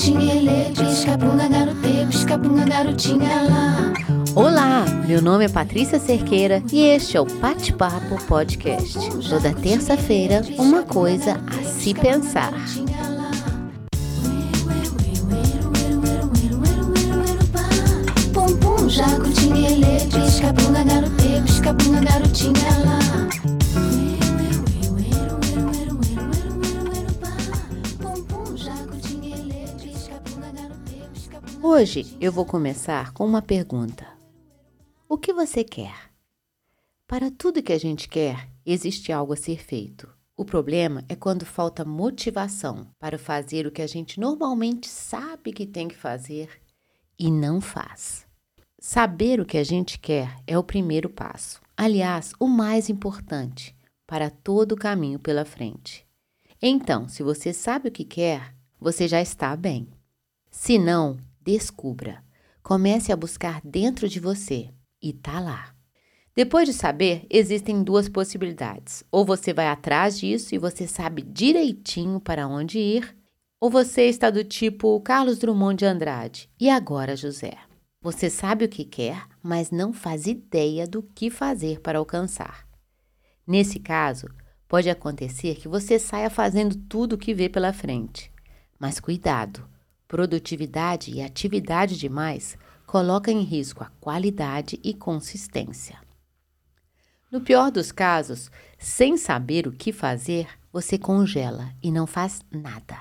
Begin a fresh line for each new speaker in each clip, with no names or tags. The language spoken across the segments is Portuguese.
tinha pisca bunda garotê, pisca bunda garotinha lá.
Olá, meu nome é Patrícia Cerqueira e este é o Pate Papo Podcast. Toda terça-feira, uma coisa a se pensar. Hoje eu vou começar com uma pergunta: O que você quer? Para tudo que a gente quer, existe algo a ser feito. O problema é quando falta motivação para fazer o que a gente normalmente sabe que tem que fazer e não faz. Saber o que a gente quer é o primeiro passo, aliás, o mais importante para todo o caminho pela frente. Então, se você sabe o que quer, você já está bem. Se não, descubra. Comece a buscar dentro de você e tá lá. Depois de saber, existem duas possibilidades. Ou você vai atrás disso e você sabe direitinho para onde ir, ou você está do tipo Carlos Drummond de Andrade. E agora, José? Você sabe o que quer, mas não faz ideia do que fazer para alcançar. Nesse caso, pode acontecer que você saia fazendo tudo o que vê pela frente. Mas cuidado! Produtividade e atividade demais coloca em risco a qualidade e consistência. No pior dos casos, sem saber o que fazer, você congela e não faz nada.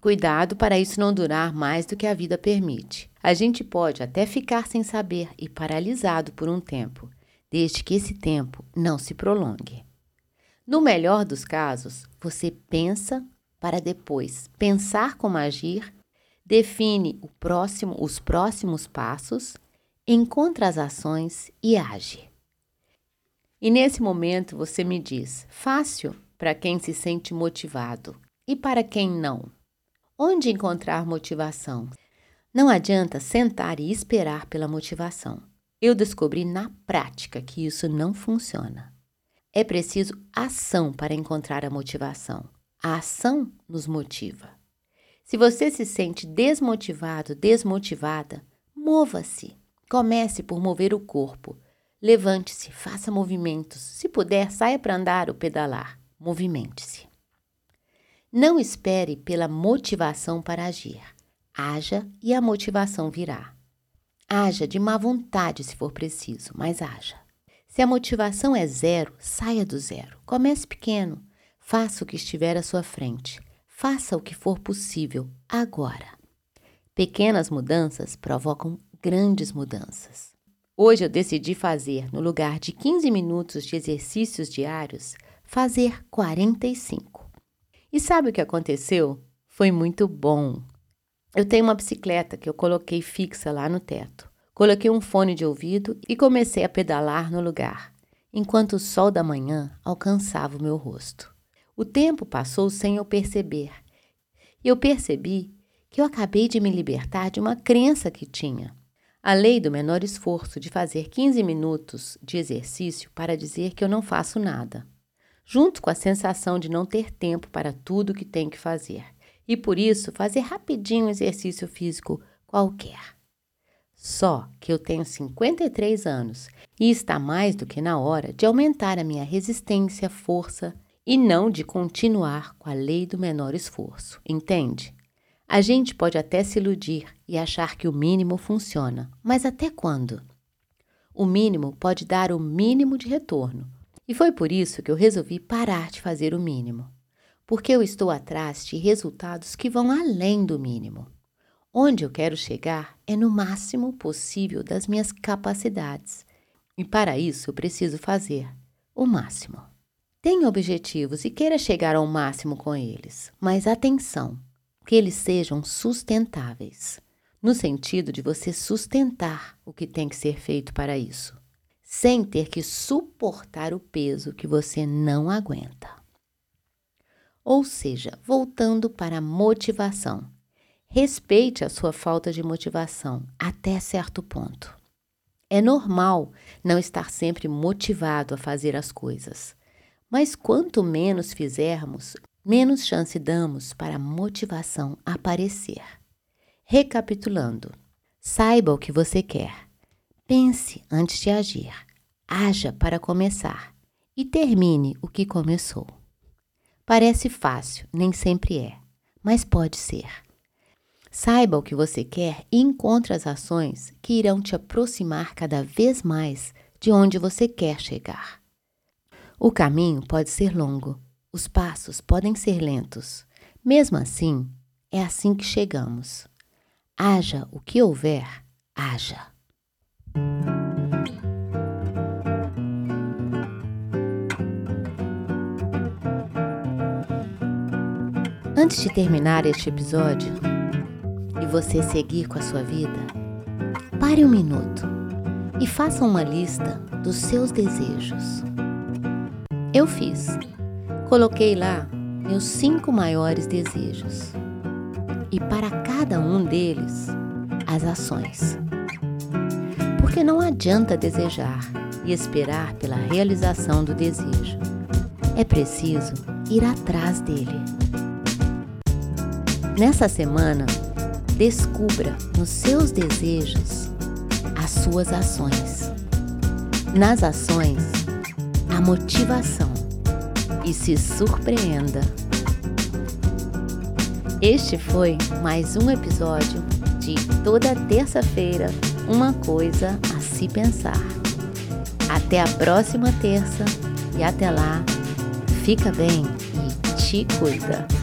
Cuidado para isso não durar mais do que a vida permite. A gente pode até ficar sem saber e paralisado por um tempo, desde que esse tempo não se prolongue. No melhor dos casos, você pensa para depois pensar como agir define próximo, os próximos passos, encontra as ações e age. E nesse momento você me diz: fácil para quem se sente motivado e para quem não. Onde encontrar motivação? Não adianta sentar e esperar pela motivação. Eu descobri na prática que isso não funciona. É preciso ação para encontrar a motivação. A ação nos motiva. Se você se sente desmotivado, desmotivada, mova-se. Comece por mover o corpo. Levante-se, faça movimentos. Se puder, saia para andar ou pedalar. Movimente-se. Não espere pela motivação para agir. Haja e a motivação virá. Haja de má vontade se for preciso, mas haja. Se a motivação é zero, saia do zero. Comece pequeno. Faça o que estiver à sua frente. Faça o que for possível agora. Pequenas mudanças provocam grandes mudanças. Hoje eu decidi fazer, no lugar de 15 minutos de exercícios diários, fazer 45. E sabe o que aconteceu? Foi muito bom. Eu tenho uma bicicleta que eu coloquei fixa lá no teto. Coloquei um fone de ouvido e comecei a pedalar no lugar, enquanto o sol da manhã alcançava o meu rosto. O tempo passou sem eu perceber. Eu percebi que eu acabei de me libertar de uma crença que tinha. A lei do menor esforço de fazer 15 minutos de exercício para dizer que eu não faço nada, junto com a sensação de não ter tempo para tudo que tenho que fazer, e por isso fazer rapidinho um exercício físico qualquer. Só que eu tenho 53 anos e está mais do que na hora de aumentar a minha resistência, força e não de continuar com a lei do menor esforço, entende? A gente pode até se iludir e achar que o mínimo funciona, mas até quando? O mínimo pode dar o mínimo de retorno, e foi por isso que eu resolvi parar de fazer o mínimo, porque eu estou atrás de resultados que vão além do mínimo. Onde eu quero chegar é no máximo possível das minhas capacidades, e para isso eu preciso fazer o máximo. Tenha objetivos e queira chegar ao máximo com eles, mas atenção, que eles sejam sustentáveis, no sentido de você sustentar o que tem que ser feito para isso, sem ter que suportar o peso que você não aguenta. Ou seja, voltando para a motivação. Respeite a sua falta de motivação até certo ponto. É normal não estar sempre motivado a fazer as coisas. Mas quanto menos fizermos, menos chance damos para a motivação aparecer. Recapitulando, saiba o que você quer. Pense antes de agir. Haja para começar e termine o que começou. Parece fácil, nem sempre é, mas pode ser. Saiba o que você quer e encontre as ações que irão te aproximar cada vez mais de onde você quer chegar. O caminho pode ser longo, os passos podem ser lentos. Mesmo assim, é assim que chegamos. Haja o que houver, haja. Antes de terminar este episódio e você seguir com a sua vida, pare um minuto e faça uma lista dos seus desejos. Eu fiz. Coloquei lá meus cinco maiores desejos e para cada um deles as ações. Porque não adianta desejar e esperar pela realização do desejo. É preciso ir atrás dele. Nessa semana, descubra nos seus desejos as suas ações. Nas ações, motivação e se surpreenda. Este foi mais um episódio de toda terça-feira, uma coisa a se pensar. Até a próxima terça e até lá, fica bem e te cuida.